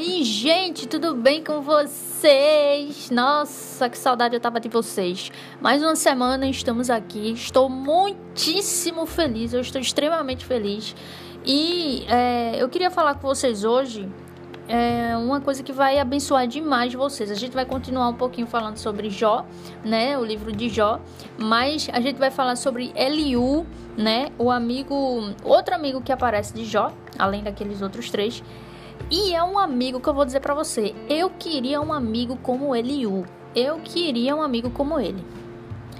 aí, gente, tudo bem com vocês? Nossa, que saudade eu tava de vocês. Mais uma semana estamos aqui. Estou muitíssimo feliz, eu estou extremamente feliz. E é, eu queria falar com vocês hoje é uma coisa que vai abençoar demais vocês. A gente vai continuar um pouquinho falando sobre Jó, né, o livro de Jó, mas a gente vai falar sobre Eliú, né, o amigo, outro amigo que aparece de Jó, além daqueles outros três. E é um amigo que eu vou dizer para você. Eu queria um amigo como Eliú. Eu queria um amigo como ele.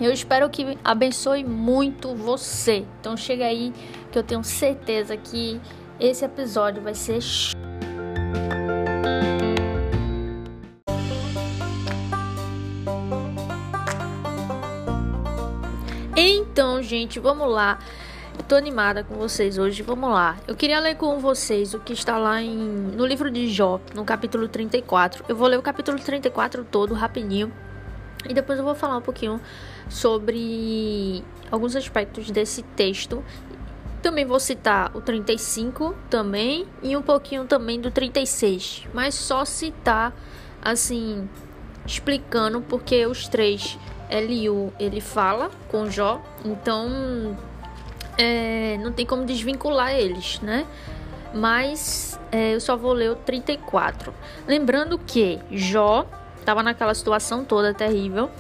Eu espero que abençoe muito você. Então chega aí que eu tenho certeza que esse episódio vai ser Então, gente, vamos lá. Tô animada com vocês hoje. Vamos lá. Eu queria ler com vocês o que está lá em, no livro de Jó, no capítulo 34. Eu vou ler o capítulo 34 todo rapidinho. E depois eu vou falar um pouquinho sobre alguns aspectos desse texto. Também vou citar o 35 também e um pouquinho também do 36, mas só citar assim explicando porque os três Eliu ele fala com Jó, então é, não tem como desvincular eles, né? Mas é, eu só vou ler o 34. Lembrando que Jó estava naquela situação toda terrível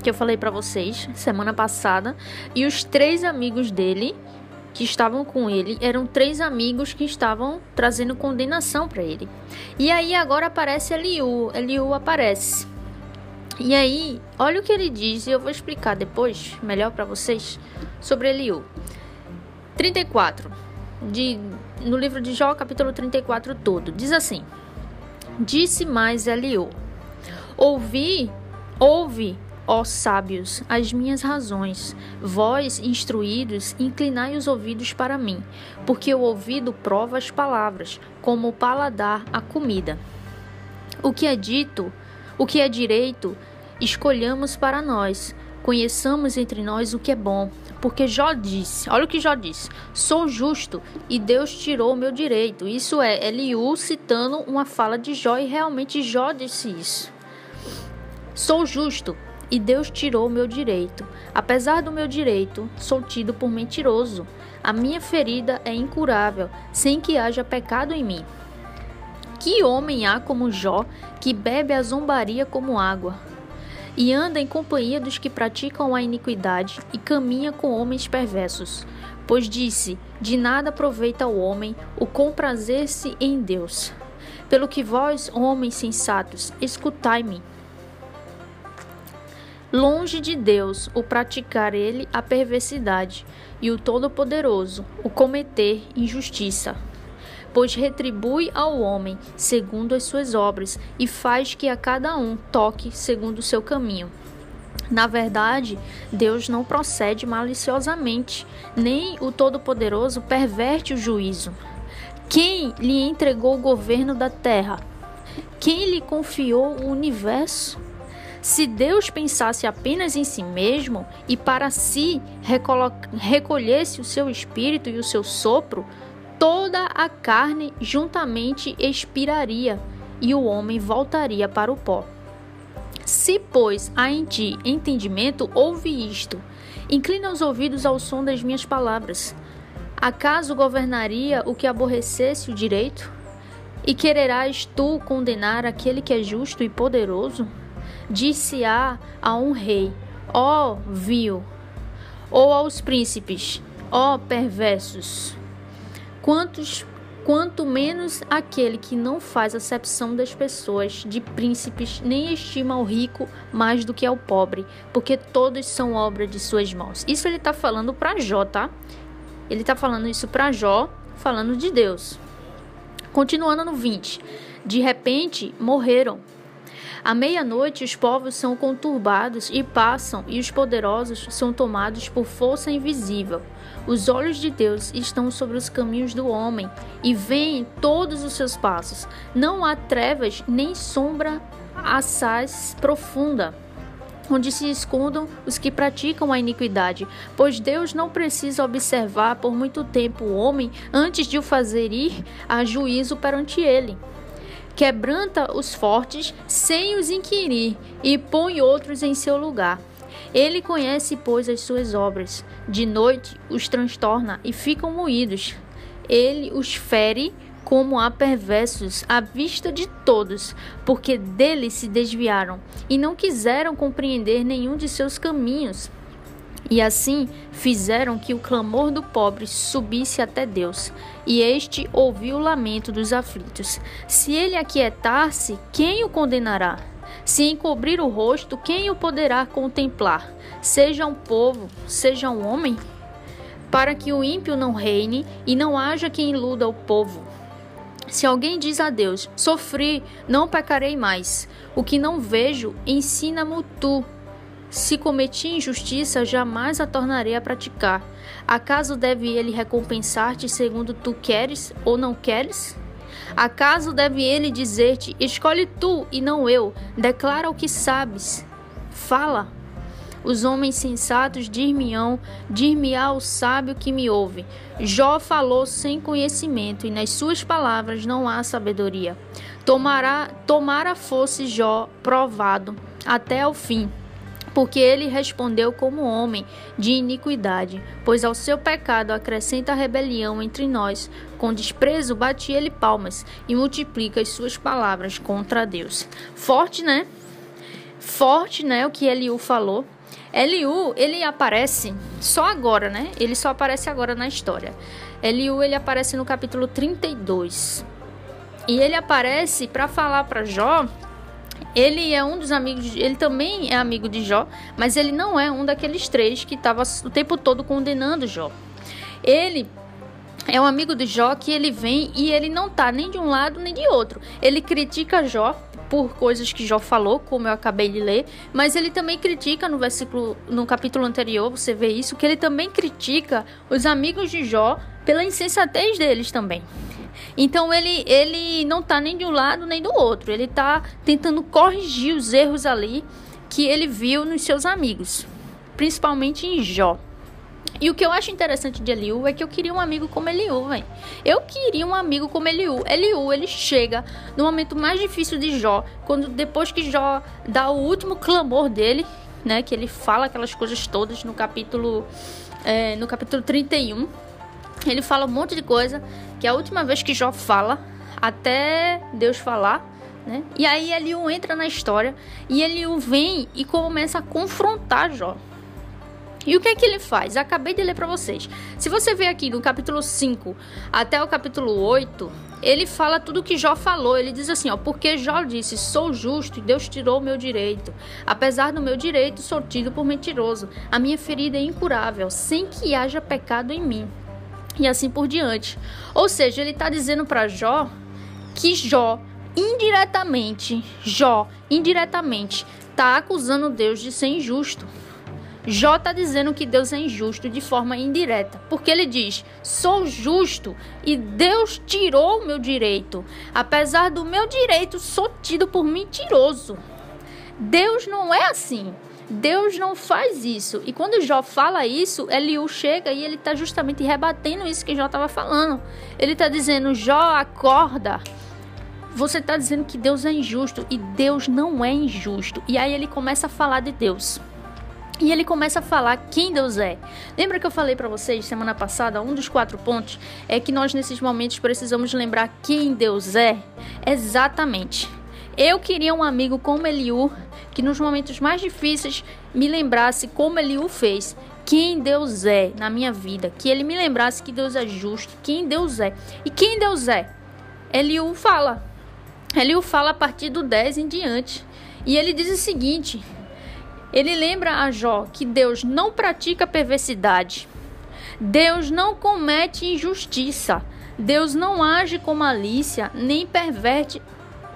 que eu falei para vocês semana passada e os três amigos dele que estavam com ele eram três amigos que estavam trazendo condenação para ele. E aí agora aparece Eliú, Eliú aparece. E aí, olha o que ele diz e eu vou explicar depois, melhor para vocês, sobre Eliú. 34. De, no livro de Jó, capítulo 34 todo. Diz assim: Disse mais Eliú: Ouvi, ouve, ó sábios, as minhas razões. Vós, instruídos, inclinai os ouvidos para mim, porque o ouvido prova as palavras, como o paladar a comida. O que é dito, o que é direito, escolhamos para nós. Conheçamos entre nós o que é bom, porque Jó disse, olha o que Jó disse: sou justo e Deus tirou o meu direito. Isso é Eliú citando uma fala de Jó e realmente Jó disse isso. Sou justo e Deus tirou o meu direito. Apesar do meu direito, sou tido por mentiroso. A minha ferida é incurável, sem que haja pecado em mim. Que homem há como Jó, que bebe a zombaria como água? E anda em companhia dos que praticam a iniquidade e caminha com homens perversos. Pois disse: De nada aproveita o homem o comprazer-se em Deus. Pelo que vós, homens sensatos, escutai-me. Longe de Deus o praticar ele a perversidade, e o Todo-Poderoso o cometer injustiça pois retribui ao homem segundo as suas obras e faz que a cada um toque segundo o seu caminho. Na verdade, Deus não procede maliciosamente, nem o Todo-Poderoso perverte o juízo. Quem lhe entregou o governo da terra? Quem lhe confiou o universo? Se Deus pensasse apenas em si mesmo e para si recolhesse o seu espírito e o seu sopro, toda a carne juntamente expiraria e o homem voltaria para o pó. Se, pois, há em ti entendimento, ouve isto. Inclina os ouvidos ao som das minhas palavras. Acaso governaria o que aborrecesse o direito? E quererás tu condenar aquele que é justo e poderoso? Disse-á a um rei, ó vil, ou aos príncipes, ó perversos. Quantos quanto menos aquele que não faz acepção das pessoas, de príncipes, nem estima o rico mais do que ao pobre, porque todos são obra de suas mãos. Isso ele está falando para Jó, tá? Ele está falando isso para Jó, falando de Deus. Continuando no 20. De repente morreram. À meia-noite, os povos são conturbados e passam, e os poderosos são tomados por força invisível. Os olhos de Deus estão sobre os caminhos do homem e veem todos os seus passos. Não há trevas nem sombra assaz profunda onde se escondam os que praticam a iniquidade, pois Deus não precisa observar por muito tempo o homem antes de o fazer ir a juízo perante ele. quebranta os fortes sem os inquirir e põe outros em seu lugar. Ele conhece, pois, as suas obras. De noite os transtorna e ficam moídos. Ele os fere como a perversos à vista de todos, porque dele se desviaram e não quiseram compreender nenhum de seus caminhos. E assim fizeram que o clamor do pobre subisse até Deus, e este ouviu o lamento dos aflitos. Se ele aquietar-se, quem o condenará? Se encobrir o rosto, quem o poderá contemplar? Seja um povo, seja um homem, para que o ímpio não reine e não haja quem iluda o povo. Se alguém diz a Deus: Sofri, não pecarei mais. O que não vejo, ensina-me tu. Se cometi injustiça, jamais a tornarei a praticar. Acaso deve ele recompensar-te segundo tu queres ou não queres? Acaso deve ele dizer-te: Escolhe tu e não eu, declara o que sabes. Fala. Os homens sensatos dir-me-ão, dir-me-á o sábio que me ouve. Jó falou sem conhecimento, e nas suas palavras não há sabedoria. Tomara fosse Jó provado até ao fim porque ele respondeu como homem de iniquidade, pois ao seu pecado acrescenta rebelião entre nós. Com desprezo bate ele palmas e multiplica as suas palavras contra Deus. Forte, né? Forte, né? O que Eliú falou. Eliú, ele aparece só agora, né? Ele só aparece agora na história. Eliú, ele aparece no capítulo 32. E ele aparece para falar para Jó ele é um dos amigos, ele também é amigo de Jó, mas ele não é um daqueles três que estava o tempo todo condenando Jó. Ele é um amigo de Jó que ele vem e ele não tá nem de um lado nem de outro. Ele critica Jó por coisas que Jó falou, como eu acabei de ler, mas ele também critica no versículo, no capítulo anterior, você vê isso, que ele também critica os amigos de Jó pela insensatez deles também. Então ele, ele não tá nem de um lado nem do outro, ele tá tentando corrigir os erros ali que ele viu nos seus amigos, principalmente em Jó. E o que eu acho interessante de Eliú é que eu queria um amigo como Eliú, velho. Eu queria um amigo como Eliú. Eliú, ele chega no momento mais difícil de Jó, quando depois que Jó dá o último clamor dele, né, que ele fala aquelas coisas todas no capítulo é, no capítulo 31, ele fala um monte de coisa, que é a última vez que Jó fala, até Deus falar, né? E aí Eliú entra na história e Eliú vem e começa a confrontar Jó. E o que é que ele faz? Acabei de ler para vocês. Se você ver aqui do capítulo 5 até o capítulo 8, ele fala tudo que Jó falou. Ele diz assim, ó, porque Jó disse: "Sou justo e Deus tirou o meu direito. Apesar do meu direito, sou tido por mentiroso. A minha ferida é incurável, sem que haja pecado em mim." E assim por diante. Ou seja, ele está dizendo para Jó que Jó indiretamente, Jó indiretamente está acusando Deus de ser injusto. Jó está dizendo que Deus é injusto de forma indireta, porque ele diz: sou justo e Deus tirou o meu direito. Apesar do meu direito, sou tido por mentiroso. Deus não é assim. Deus não faz isso. E quando Jó fala isso, Eliú chega e ele está justamente rebatendo isso que Jó estava falando. Ele está dizendo: Jó, acorda. Você está dizendo que Deus é injusto e Deus não é injusto. E aí ele começa a falar de Deus. E ele começa a falar quem Deus é. Lembra que eu falei para vocês semana passada? Um dos quatro pontos é que nós nesses momentos precisamos lembrar quem Deus é. Exatamente. Eu queria um amigo como Eliú, que nos momentos mais difíceis me lembrasse como Eliú fez, quem Deus é na minha vida, que ele me lembrasse que Deus é justo, quem Deus é. E quem Deus é? Eliú fala. Eliú fala a partir do 10 em diante. E ele diz o seguinte: ele lembra a Jó que Deus não pratica perversidade, Deus não comete injustiça, Deus não age com malícia, nem perverte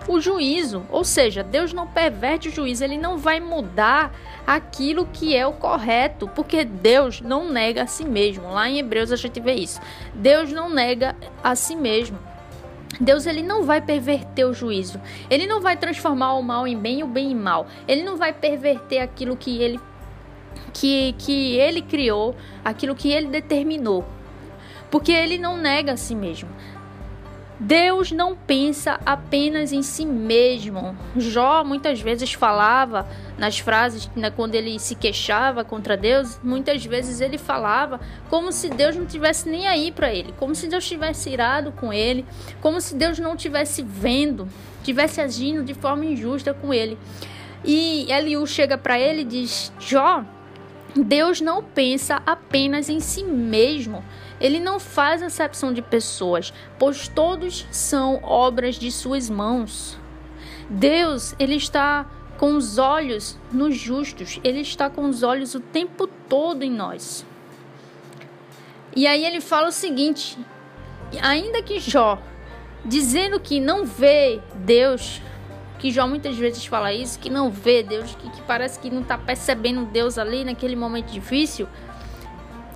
o juízo. Ou seja, Deus não perverte o juízo, ele não vai mudar aquilo que é o correto, porque Deus não nega a si mesmo. Lá em Hebreus a gente vê isso. Deus não nega a si mesmo. Deus ele não vai perverter o juízo. Ele não vai transformar o mal em bem e o bem em mal. Ele não vai perverter aquilo que ele que, que ele criou, aquilo que ele determinou. Porque ele não nega a si mesmo. Deus não pensa apenas em si mesmo. Jó muitas vezes falava nas frases, né, quando ele se queixava contra Deus, muitas vezes ele falava como se Deus não tivesse nem aí para ele, como se Deus tivesse irado com ele, como se Deus não tivesse vendo, tivesse agindo de forma injusta com ele. E Eliú chega para ele e diz: Jó, Deus não pensa apenas em si mesmo. Ele não faz acepção de pessoas, pois todos são obras de suas mãos. Deus, ele está com os olhos nos justos, ele está com os olhos o tempo todo em nós. E aí ele fala o seguinte: ainda que Jó, dizendo que não vê Deus, que Jó muitas vezes fala isso, que não vê Deus, que, que parece que não está percebendo Deus ali naquele momento difícil.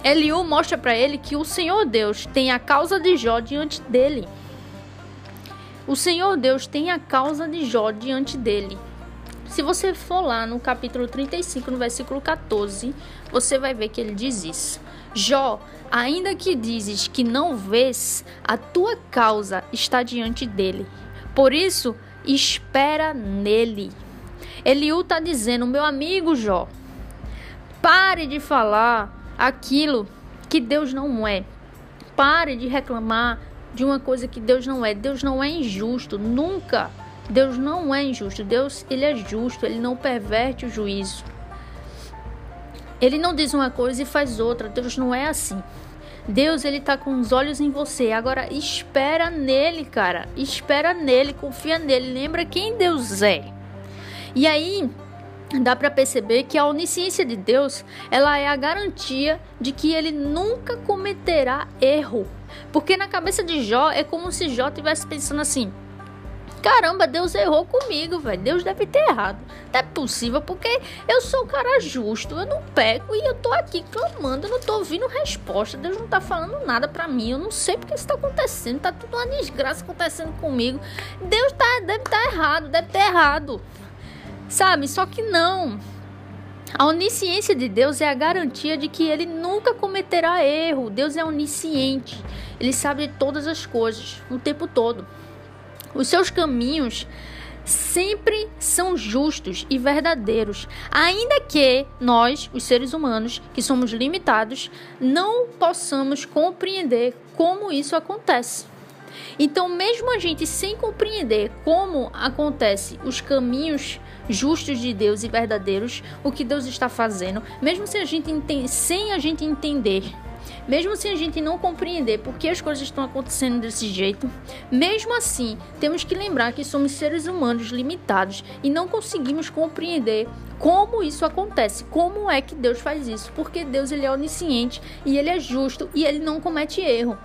Eliú mostra para ele que o Senhor Deus tem a causa de Jó diante dele. O Senhor Deus tem a causa de Jó diante dele. Se você for lá no capítulo 35, no versículo 14, você vai ver que ele diz isso. Jó, ainda que dizes que não vês, a tua causa está diante dele. Por isso, espera nele. Eliú está dizendo, meu amigo Jó, pare de falar aquilo que Deus não é. Pare de reclamar de uma coisa que Deus não é. Deus não é injusto, nunca. Deus não é injusto. Deus, ele é justo, ele não perverte o juízo. Ele não diz uma coisa e faz outra. Deus não é assim. Deus, ele tá com os olhos em você. Agora espera nele, cara. Espera nele, confia nele. Lembra quem Deus é. E aí, dá para perceber que a onisciência de Deus, ela é a garantia de que ele nunca cometerá erro. Porque na cabeça de Jó é como se Jó estivesse pensando assim: Caramba, Deus errou comigo, velho. Deus deve ter errado. Não é possível, porque eu sou um cara justo, eu não peco e eu tô aqui clamando, eu não tô ouvindo resposta. Deus não tá falando nada para mim. Eu não sei porque isso tá acontecendo. Tá tudo uma desgraça acontecendo comigo. Deus tá, deve estar tá errado, deve ter errado. Sabe? Só que não. A onisciência de Deus é a garantia de que ele nunca cometerá erro. Deus é onisciente. Ele sabe de todas as coisas, o tempo todo. Os seus caminhos sempre são justos e verdadeiros, ainda que nós, os seres humanos, que somos limitados, não possamos compreender como isso acontece. Então, mesmo a gente sem compreender como acontece os caminhos justos de Deus e verdadeiros, o que Deus está fazendo, mesmo sem a gente, sem a gente entender mesmo se a gente não compreender por que as coisas estão acontecendo desse jeito, mesmo assim, temos que lembrar que somos seres humanos limitados e não conseguimos compreender como isso acontece, como é que Deus faz isso, porque Deus ele é onisciente e ele é justo e ele não comete erro.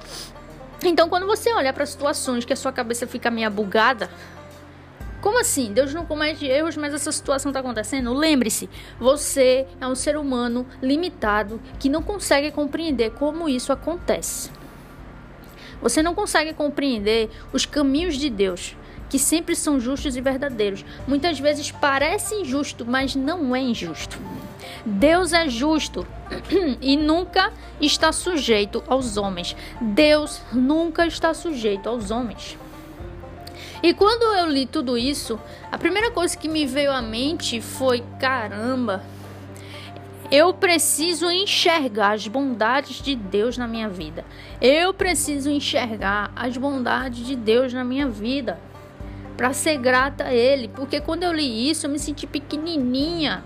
Então, quando você olha para situações que a sua cabeça fica meio bugada, como assim? Deus não comete erros, mas essa situação está acontecendo? Lembre-se, você é um ser humano limitado que não consegue compreender como isso acontece. Você não consegue compreender os caminhos de Deus, que sempre são justos e verdadeiros. Muitas vezes parece injusto, mas não é injusto. Deus é justo e nunca está sujeito aos homens. Deus nunca está sujeito aos homens. E quando eu li tudo isso, a primeira coisa que me veio à mente foi: caramba, eu preciso enxergar as bondades de Deus na minha vida. Eu preciso enxergar as bondades de Deus na minha vida para ser grata a Ele, porque quando eu li isso eu me senti pequenininha.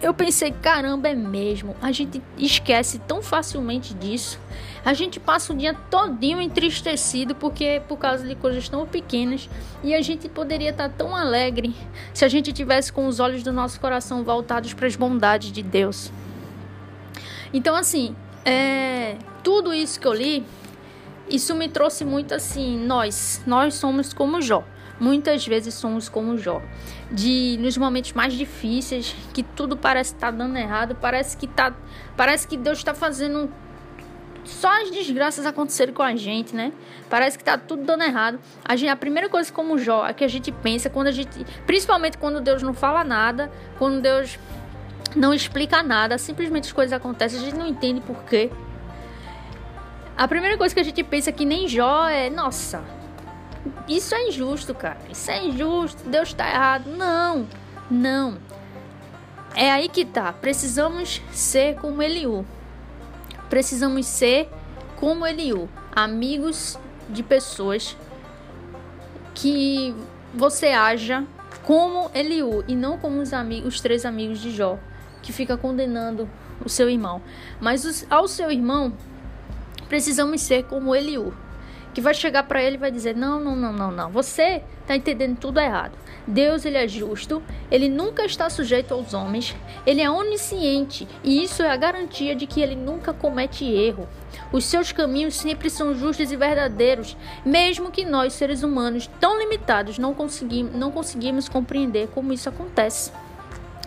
Eu pensei, caramba, é mesmo. A gente esquece tão facilmente disso. A gente passa o dia todinho entristecido porque por causa de coisas tão pequenas e a gente poderia estar tão alegre se a gente tivesse com os olhos do nosso coração voltados para as bondades de Deus. Então assim, é, tudo isso que eu li, isso me trouxe muito assim, nós, nós somos como Jó. Muitas vezes somos como Jó. De nos momentos mais difíceis, que tudo parece estar tá dando errado, parece que tá, parece que Deus está fazendo só as desgraças aconteceram com a gente, né? Parece que tá tudo dando errado. A, gente, a primeira coisa como Jó é que a gente pensa quando a gente, principalmente quando Deus não fala nada, quando Deus não explica nada, simplesmente as coisas acontecem, a gente não entende por quê. a primeira coisa que a gente pensa que nem Jó é, nossa, isso é injusto, cara. Isso é injusto, Deus está errado. Não, não. É aí que tá. Precisamos ser como Eliú. Precisamos ser como Eliú, amigos de pessoas que você haja como Eliú e não como os amigos, os três amigos de Jó, que fica condenando o seu irmão. Mas os, ao seu irmão, precisamos ser como Eliú, que vai chegar para ele e vai dizer: "Não, não, não, não, não. Você está entendendo tudo errado. Deus ele é justo, ele nunca está sujeito aos homens, ele é onisciente e isso é a garantia de que ele nunca comete erro. Os seus caminhos sempre são justos e verdadeiros, mesmo que nós, seres humanos tão limitados, não conseguimos, não conseguimos compreender como isso acontece.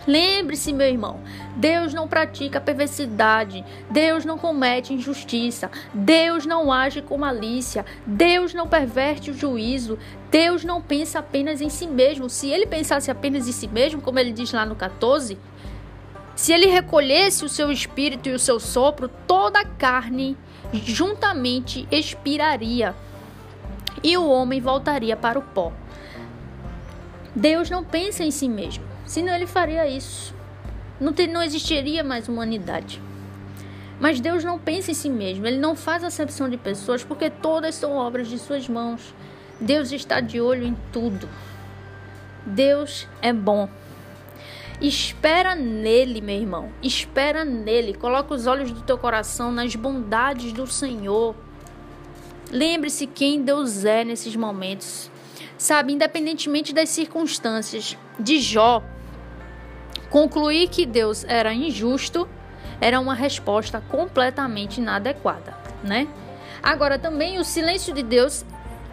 Lembre-se, meu irmão, Deus não pratica perversidade, Deus não comete injustiça, Deus não age com malícia, Deus não perverte o juízo, Deus não pensa apenas em si mesmo. Se ele pensasse apenas em si mesmo, como ele diz lá no 14, se ele recolhesse o seu espírito e o seu sopro, toda a carne juntamente expiraria e o homem voltaria para o pó. Deus não pensa em si mesmo. Senão ele faria isso. Não, ter, não existiria mais humanidade. Mas Deus não pensa em si mesmo, ele não faz acepção de pessoas porque todas são obras de suas mãos. Deus está de olho em tudo. Deus é bom. Espera nele, meu irmão. Espera nele. Coloca os olhos do teu coração nas bondades do Senhor. Lembre-se quem Deus é nesses momentos. Sabe, independentemente das circunstâncias. De Jó, Concluir que Deus era injusto era uma resposta completamente inadequada, né? Agora também o silêncio de Deus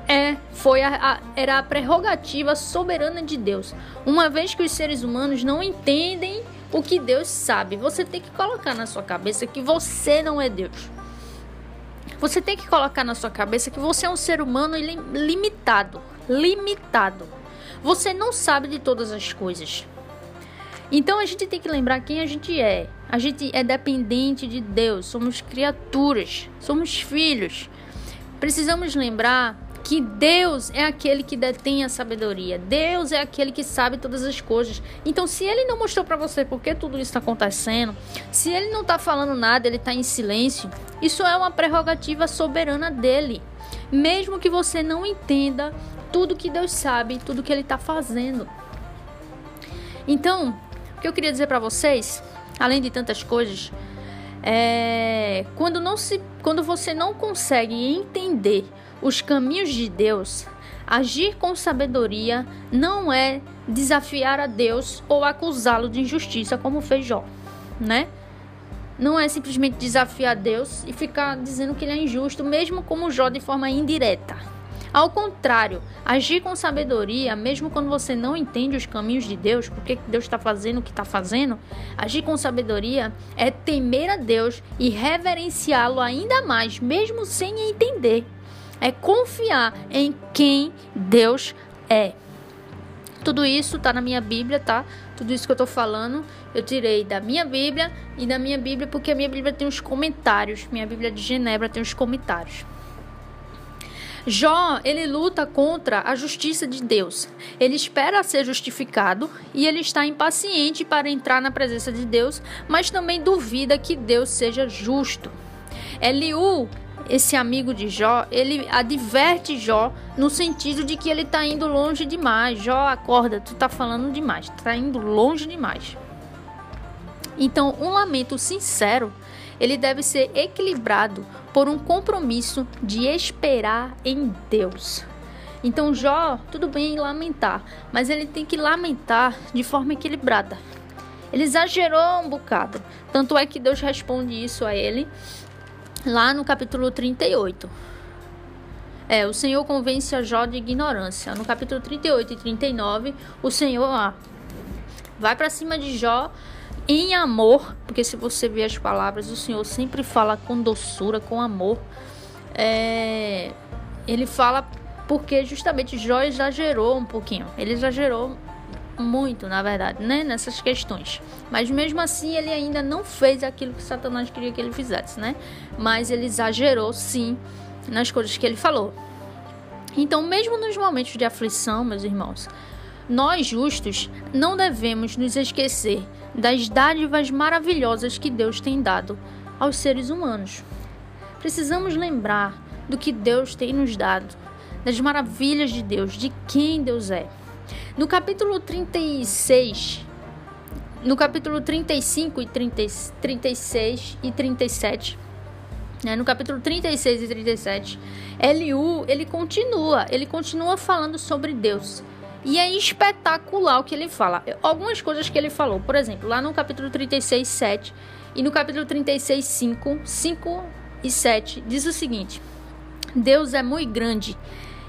é foi a, a, era a prerrogativa soberana de Deus. Uma vez que os seres humanos não entendem o que Deus sabe, você tem que colocar na sua cabeça que você não é Deus. Você tem que colocar na sua cabeça que você é um ser humano limitado, limitado. Você não sabe de todas as coisas. Então a gente tem que lembrar quem a gente é. A gente é dependente de Deus, somos criaturas, somos filhos. Precisamos lembrar que Deus é aquele que detém a sabedoria. Deus é aquele que sabe todas as coisas. Então, se ele não mostrou para você por que tudo isso está acontecendo, se ele não está falando nada, ele está em silêncio, isso é uma prerrogativa soberana dele. Mesmo que você não entenda tudo que Deus sabe, tudo que ele está fazendo. Então, que eu queria dizer para vocês, além de tantas coisas, é quando não se, quando você não consegue entender os caminhos de Deus, agir com sabedoria não é desafiar a Deus ou acusá-lo de injustiça, como fez Jó, né? Não é simplesmente desafiar Deus e ficar dizendo que ele é injusto, mesmo como Jó de forma indireta. Ao contrário, agir com sabedoria, mesmo quando você não entende os caminhos de Deus, porque Deus está fazendo o que está fazendo, agir com sabedoria é temer a Deus e reverenciá-lo ainda mais, mesmo sem entender. É confiar em quem Deus é. Tudo isso está na minha Bíblia, tá? Tudo isso que eu estou falando, eu tirei da minha Bíblia e da minha Bíblia, porque a minha Bíblia tem os comentários. Minha Bíblia de Genebra tem os comentários. Jó, ele luta contra a justiça de Deus. Ele espera ser justificado e ele está impaciente para entrar na presença de Deus, mas também duvida que Deus seja justo. Eliú, esse amigo de Jó, ele adverte Jó no sentido de que ele está indo longe demais. Jó, acorda, tu está falando demais, está indo longe demais. Então, um lamento sincero ele deve ser equilibrado por um compromisso de esperar em Deus. Então Jó, tudo bem lamentar, mas ele tem que lamentar de forma equilibrada. Ele exagerou um bocado. Tanto é que Deus responde isso a ele lá no capítulo 38. É, o Senhor convence a Jó de ignorância. No capítulo 38 e 39, o Senhor ah, vai para cima de Jó em amor, porque se você ver as palavras, o Senhor sempre fala com doçura, com amor. É, ele fala porque justamente Jó exagerou um pouquinho. Ele exagerou muito, na verdade, né, nessas questões. Mas mesmo assim, ele ainda não fez aquilo que Satanás queria que ele fizesse, né? Mas ele exagerou, sim, nas coisas que ele falou. Então, mesmo nos momentos de aflição, meus irmãos, nós justos não devemos nos esquecer das dádivas maravilhosas que Deus tem dado aos seres humanos. Precisamos lembrar do que Deus tem nos dado, das maravilhas de Deus, de quem Deus é. No capítulo 36, no capítulo 35 e 30, 36 e 37, né, no capítulo 36 e 37, Eliú, ele continua, ele continua falando sobre Deus. E é espetacular o que ele fala. Algumas coisas que ele falou, por exemplo, lá no capítulo 36, 7 e no capítulo 36, 5, 5 e 7, diz o seguinte: Deus é muito grande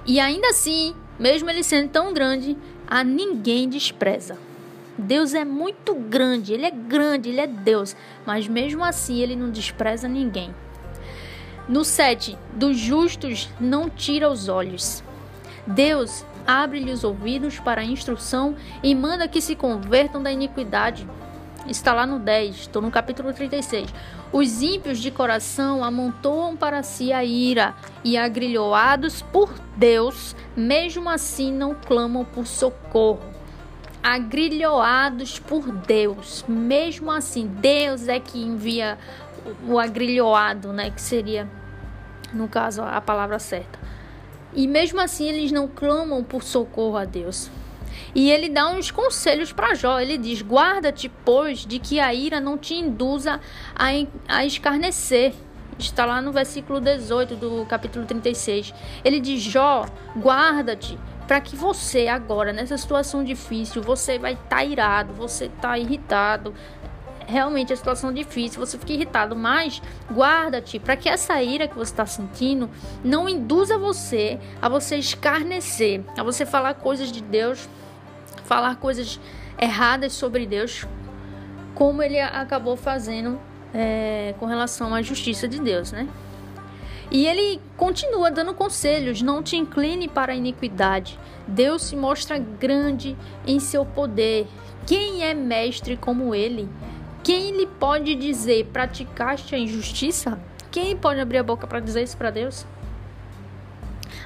e ainda assim, mesmo ele sendo tão grande, a ninguém despreza. Deus é muito grande, ele é grande, ele é Deus, mas mesmo assim ele não despreza ninguém. No 7, dos justos não tira os olhos. Deus abre-lhe os ouvidos para a instrução e manda que se convertam da iniquidade. Está lá no 10, estou no capítulo 36. Os ímpios de coração amontoam para si a ira e, agrilhoados por Deus, mesmo assim não clamam por socorro. Agrilhoados por Deus, mesmo assim, Deus é que envia o agrilhoado, né? Que seria, no caso, a palavra certa. E mesmo assim, eles não clamam por socorro a Deus. E ele dá uns conselhos para Jó. Ele diz: Guarda-te, pois, de que a ira não te induza a, a escarnecer. Está lá no versículo 18 do capítulo 36. Ele diz: Jó, guarda-te para que você agora nessa situação difícil, você vai estar tá irado, você está irritado, realmente a situação difícil, você fica irritado, mas guarda-te para que essa ira que você está sentindo não induza você a você escarnecer, a você falar coisas de Deus, falar coisas erradas sobre Deus, como ele acabou fazendo é, com relação à justiça de Deus, né? E ele continua dando conselhos: não te incline para a iniquidade. Deus se mostra grande em seu poder. Quem é mestre como ele? Quem lhe pode dizer praticaste a injustiça? Quem pode abrir a boca para dizer isso para Deus?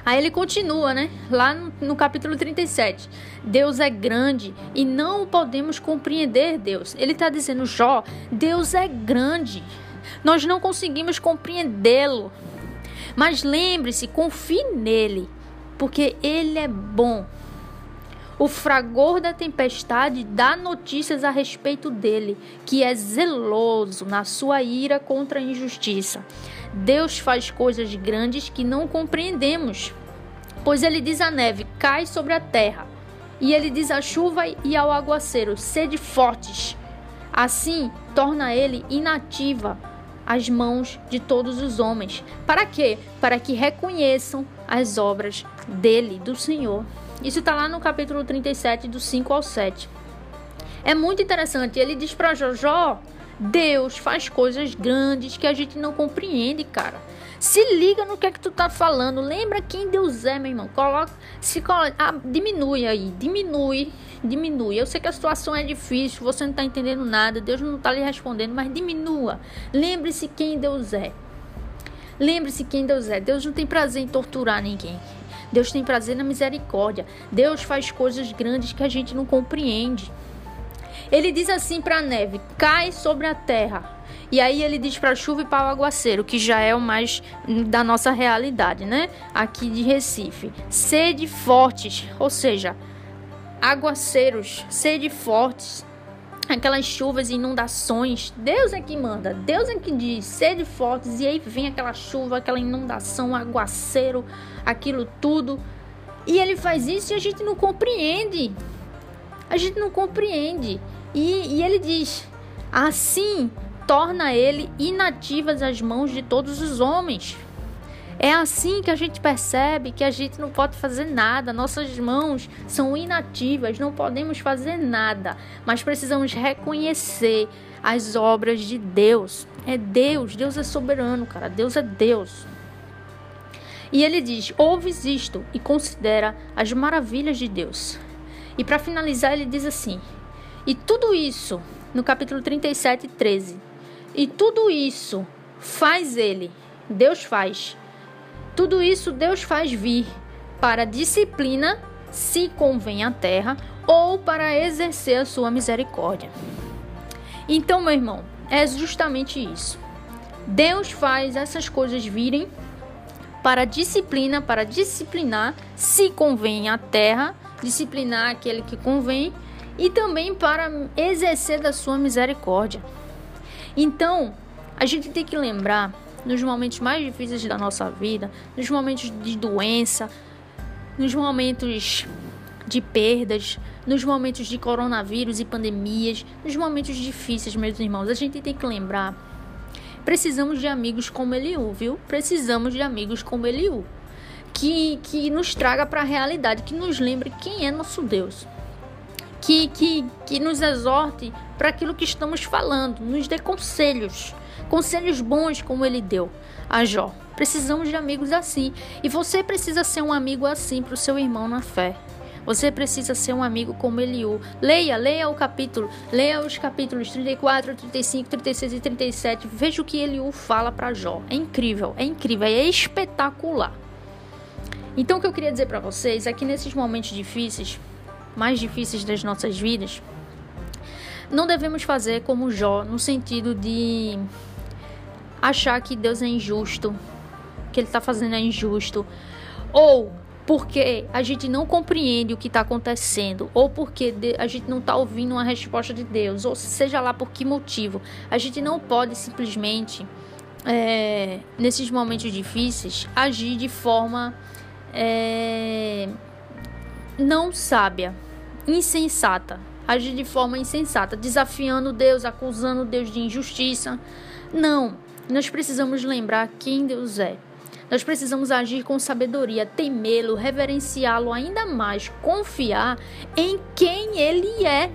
Aí ele continua, né? Lá no, no, capítulo 37. Deus é grande e não podemos compreender Deus. Ele está dizendo, Jó, Deus é grande. Nós não conseguimos compreendê-lo. Mas lembre-se, confie nele, porque ele é bom. O fragor da tempestade dá notícias a respeito dele, que é zeloso na sua ira contra a injustiça. Deus faz coisas grandes que não compreendemos. Pois ele diz à neve: cai sobre a terra. E ele diz à chuva e ao aguaceiro: sede fortes. Assim, torna ele inativa as mãos de todos os homens. Para quê? Para que reconheçam as obras dele, do Senhor. Isso está lá no capítulo 37, do 5 ao 7. É muito interessante. Ele diz para Jojó: Deus faz coisas grandes que a gente não compreende, cara. Se liga no que é que tu tá falando. Lembra quem Deus é, meu irmão. Coloca, se coloca, ah, diminui aí, diminui, diminui. Eu sei que a situação é difícil, você não tá entendendo nada, Deus não tá lhe respondendo, mas diminua. Lembre-se quem Deus é. Lembre-se quem Deus é. Deus não tem prazer em torturar ninguém. Deus tem prazer na misericórdia. Deus faz coisas grandes que a gente não compreende. Ele diz assim para a neve: cai sobre a terra. E aí ele diz para a chuva e para o aguaceiro, que já é o mais da nossa realidade, né? Aqui de Recife. Sede fortes, ou seja, aguaceiros, sede fortes, aquelas chuvas e inundações. Deus é que manda, Deus é que diz, sede fortes, e aí vem aquela chuva, aquela inundação, aguaceiro, aquilo tudo. E ele faz isso e a gente não compreende. A gente não compreende. E, e ele diz: assim torna ele inativas as mãos de todos os homens. É assim que a gente percebe que a gente não pode fazer nada, nossas mãos são inativas, não podemos fazer nada, mas precisamos reconhecer as obras de Deus. É Deus, Deus é soberano, cara, Deus é Deus. E ele diz: ouves isto e considera as maravilhas de Deus. E para finalizar, ele diz assim: E tudo isso, no capítulo 37, 13. E tudo isso faz ele, Deus faz. Tudo isso Deus faz vir para disciplina, se convém à terra, ou para exercer a sua misericórdia. Então, meu irmão, é justamente isso. Deus faz essas coisas virem para disciplina, para disciplinar, se convém à terra, disciplinar aquele que convém, e também para exercer da sua misericórdia. Então, a gente tem que lembrar nos momentos mais difíceis da nossa vida, nos momentos de doença, nos momentos de perdas, nos momentos de coronavírus e pandemias, nos momentos difíceis, meus irmãos, a gente tem que lembrar. Precisamos de amigos como Eliú, viu? Precisamos de amigos como Eliú. Que, que nos traga para a realidade, que nos lembre quem é nosso Deus. Que, que, que nos exorte para aquilo que estamos falando, nos dê conselhos, conselhos bons como ele deu a Jó. Precisamos de amigos assim. E você precisa ser um amigo assim para o seu irmão na fé. Você precisa ser um amigo como Eliú. Leia, leia o capítulo, leia os capítulos 34, 35, 36 e 37. Veja o que Eliú fala para Jó. É incrível, é incrível, é espetacular. Então o que eu queria dizer para vocês é que nesses momentos difíceis, mais difíceis das nossas vidas, não devemos fazer como Jó, no sentido de achar que Deus é injusto, que ele está fazendo é injusto, ou porque a gente não compreende o que está acontecendo, ou porque a gente não está ouvindo uma resposta de Deus, ou seja lá por que motivo, a gente não pode simplesmente, é, nesses momentos difíceis, agir de forma é, não sábia, insensata, agir de forma insensata, desafiando Deus, acusando Deus de injustiça. Não, nós precisamos lembrar quem Deus é. Nós precisamos agir com sabedoria, temê-lo, reverenciá-lo ainda mais, confiar em quem ele é.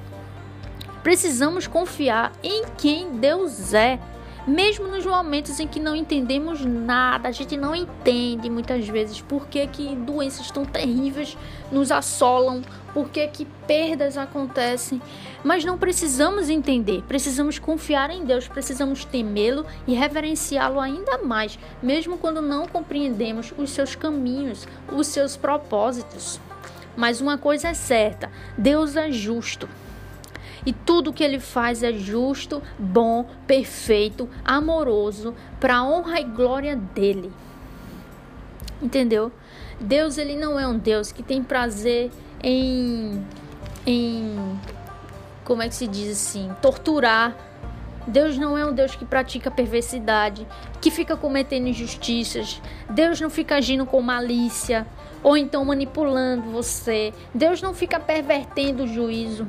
Precisamos confiar em quem Deus é mesmo nos momentos em que não entendemos nada, a gente não entende muitas vezes por que, que doenças tão terríveis nos assolam, por que, que perdas acontecem, mas não precisamos entender, precisamos confiar em Deus, precisamos temê-lo e reverenciá-lo ainda mais, mesmo quando não compreendemos os seus caminhos, os seus propósitos. Mas uma coisa é certa: Deus é justo. E tudo que ele faz é justo, bom, perfeito, amoroso, para a honra e glória dele. Entendeu? Deus ele não é um Deus que tem prazer em em como é que se diz assim, torturar. Deus não é um Deus que pratica perversidade, que fica cometendo injustiças. Deus não fica agindo com malícia ou então manipulando você. Deus não fica pervertendo o juízo.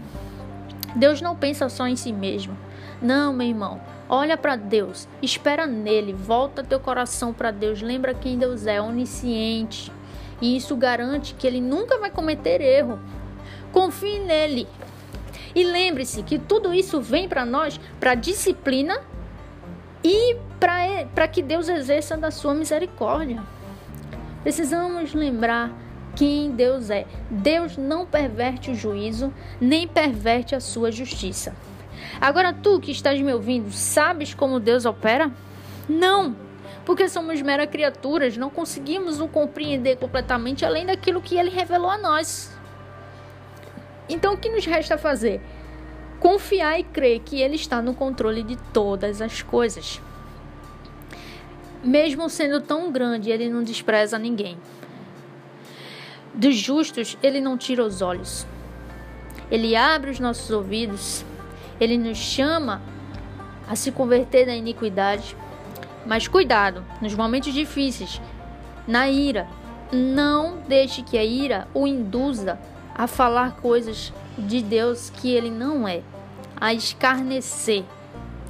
Deus não pensa só em si mesmo. Não, meu irmão. Olha para Deus, espera nele, volta teu coração para Deus, lembra quem Deus é, onisciente. E isso garante que ele nunca vai cometer erro. Confie nele. E lembre-se que tudo isso vem para nós para disciplina e para que Deus exerça da sua misericórdia. Precisamos lembrar quem Deus é. Deus não perverte o juízo, nem perverte a sua justiça. Agora, tu que estás me ouvindo, sabes como Deus opera? Não, porque somos meras criaturas, não conseguimos o compreender completamente além daquilo que ele revelou a nós. Então, o que nos resta fazer? Confiar e crer que ele está no controle de todas as coisas. Mesmo sendo tão grande, ele não despreza ninguém. Dos justos, ele não tira os olhos. Ele abre os nossos ouvidos. Ele nos chama a se converter da iniquidade. Mas cuidado, nos momentos difíceis, na ira, não deixe que a ira o induza a falar coisas de Deus que ele não é, a escarnecer,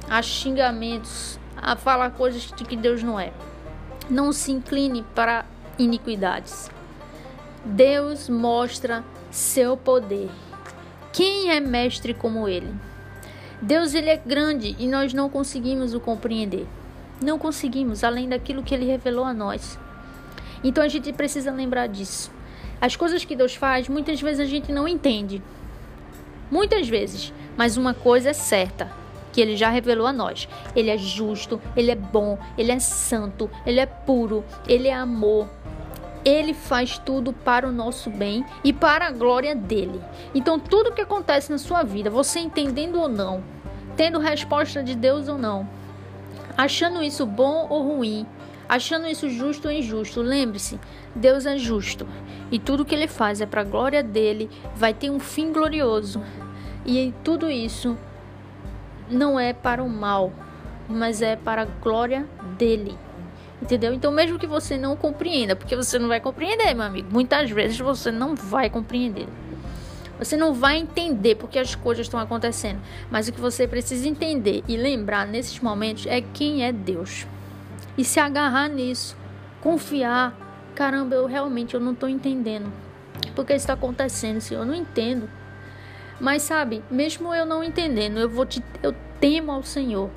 a xingamentos, a falar coisas de que Deus não é. Não se incline para iniquidades. Deus mostra seu poder. Quem é mestre como ele? Deus ele é grande e nós não conseguimos o compreender. Não conseguimos, além daquilo que ele revelou a nós. Então a gente precisa lembrar disso. As coisas que Deus faz, muitas vezes a gente não entende. Muitas vezes. Mas uma coisa é certa: que ele já revelou a nós. Ele é justo, ele é bom, ele é santo, ele é puro, ele é amor. Ele faz tudo para o nosso bem e para a glória dele. Então, tudo que acontece na sua vida, você entendendo ou não, tendo resposta de Deus ou não, achando isso bom ou ruim, achando isso justo ou injusto, lembre-se: Deus é justo e tudo que ele faz é para a glória dele, vai ter um fim glorioso. E tudo isso não é para o mal, mas é para a glória dele. Entendeu? Então, mesmo que você não compreenda, porque você não vai compreender, meu amigo, muitas vezes você não vai compreender. Você não vai entender porque as coisas estão acontecendo, mas o que você precisa entender e lembrar nesses momentos é quem é Deus. E se agarrar nisso, confiar, caramba, eu realmente eu não estou entendendo porque está acontecendo, Senhor, eu não entendo. Mas sabe, mesmo eu não entendendo, eu vou te, eu temo ao Senhor.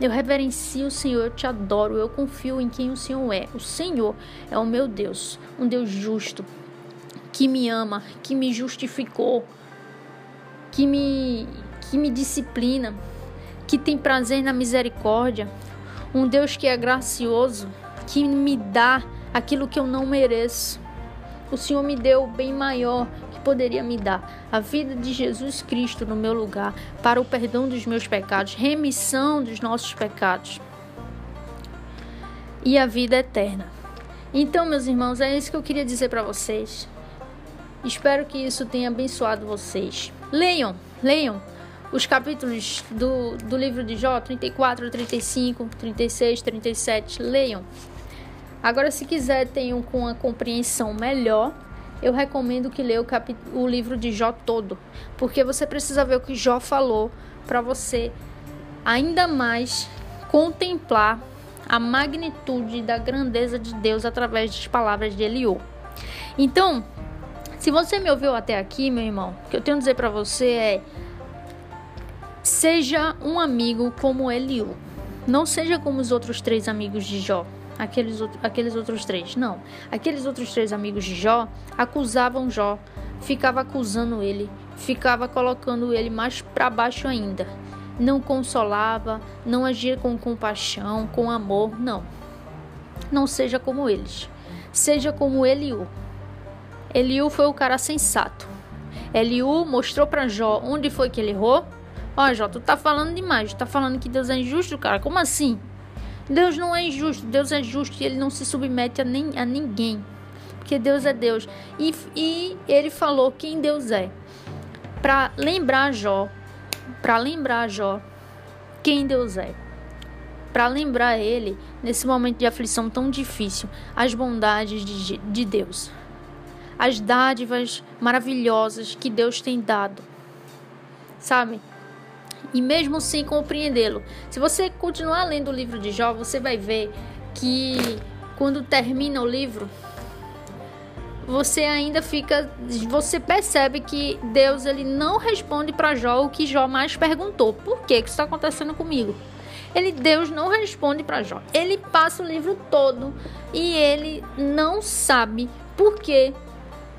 Eu reverencio o Senhor, eu te adoro, eu confio em quem o Senhor é. O Senhor é o meu Deus, um Deus justo, que me ama, que me justificou, que me que me disciplina, que tem prazer na misericórdia, um Deus que é gracioso, que me dá aquilo que eu não mereço. O Senhor me deu o bem maior que poderia me dar, a vida de Jesus Cristo no meu lugar, para o perdão dos meus pecados, remissão dos nossos pecados e a vida eterna. Então, meus irmãos, é isso que eu queria dizer para vocês. Espero que isso tenha abençoado vocês. Leiam, leiam os capítulos do, do livro de Jó, 34, 35, 36, 37. Leiam. Agora, se quiser ter um, com a compreensão melhor, eu recomendo que leia o, o livro de Jó todo, porque você precisa ver o que Jó falou para você ainda mais contemplar a magnitude da grandeza de Deus através das palavras de Eliú. Então, se você me ouviu até aqui, meu irmão, o que eu tenho a dizer para você é: seja um amigo como Eliú. Não seja como os outros três amigos de Jó aqueles, aqueles outros três. Não. Aqueles outros três amigos de Jó acusavam Jó, ficava acusando ele, ficava colocando ele mais para baixo ainda. Não consolava, não agia com compaixão, com amor, não. Não seja como eles. Seja como Eliú. Eliú foi o cara sensato. Eliú mostrou para Jó onde foi que ele errou. Ó, Jó, tu tá falando demais. Tu tá falando que Deus é injusto, cara. Como assim? Deus não é injusto, Deus é justo e ele não se submete a, nem, a ninguém. Porque Deus é Deus. E, e ele falou quem Deus é. Para lembrar Jó, para lembrar Jó quem Deus é. Para lembrar ele, nesse momento de aflição tão difícil, as bondades de, de Deus. As dádivas maravilhosas que Deus tem dado. Sabe? e mesmo sem compreendê-lo. Se você continuar lendo o livro de Jó, você vai ver que quando termina o livro, você ainda fica, você percebe que Deus ele não responde para Jó o que Jó mais perguntou. Por que que está acontecendo comigo? Ele Deus não responde para Jó. Ele passa o livro todo e ele não sabe por que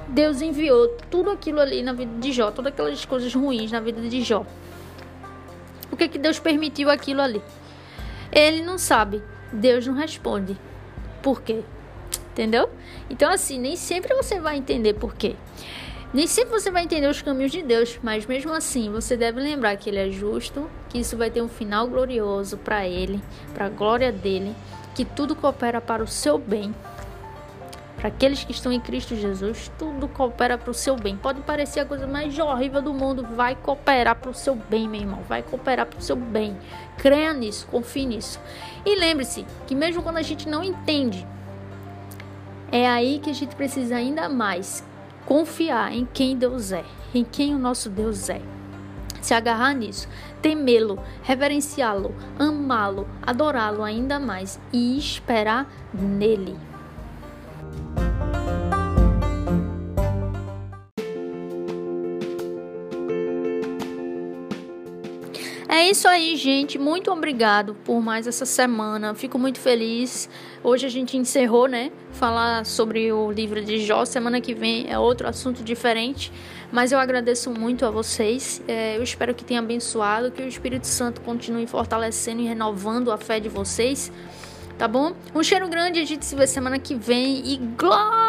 Deus enviou tudo aquilo ali na vida de Jó, todas aquelas coisas ruins na vida de Jó. Por que, que Deus permitiu aquilo ali? Ele não sabe. Deus não responde. Por quê? Entendeu? Então, assim, nem sempre você vai entender por quê. Nem sempre você vai entender os caminhos de Deus, mas mesmo assim você deve lembrar que Ele é justo, que isso vai ter um final glorioso para Ele, para a glória dele, que tudo coopera para o seu bem para aqueles que estão em Cristo Jesus, tudo coopera para o seu bem. Pode parecer a coisa mais horrível do mundo, vai cooperar para o seu bem, meu irmão. Vai cooperar para o seu bem. Creia nisso, confie nisso. E lembre-se que mesmo quando a gente não entende, é aí que a gente precisa ainda mais confiar em quem Deus é, em quem o nosso Deus é. Se agarrar nisso, temê-lo, reverenciá-lo, amá-lo, adorá-lo ainda mais e esperar nele. Isso aí, gente. Muito obrigado por mais essa semana. Fico muito feliz. Hoje a gente encerrou, né? Falar sobre o livro de Jó. Semana que vem é outro assunto diferente. Mas eu agradeço muito a vocês. É, eu espero que tenha abençoado, que o Espírito Santo continue fortalecendo e renovando a fé de vocês. Tá bom? Um cheiro grande. A gente se vê semana que vem. E glória!